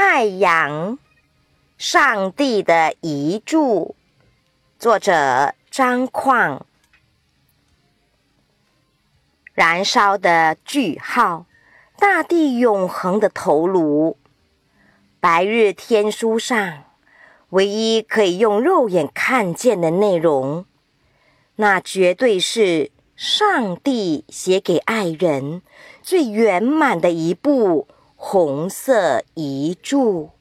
太阳，上帝的遗著，作者张况。燃烧的句号，大地永恒的头颅。白日天书上，唯一可以用肉眼看见的内容，那绝对是上帝写给爱人最圆满的一部红色遗著。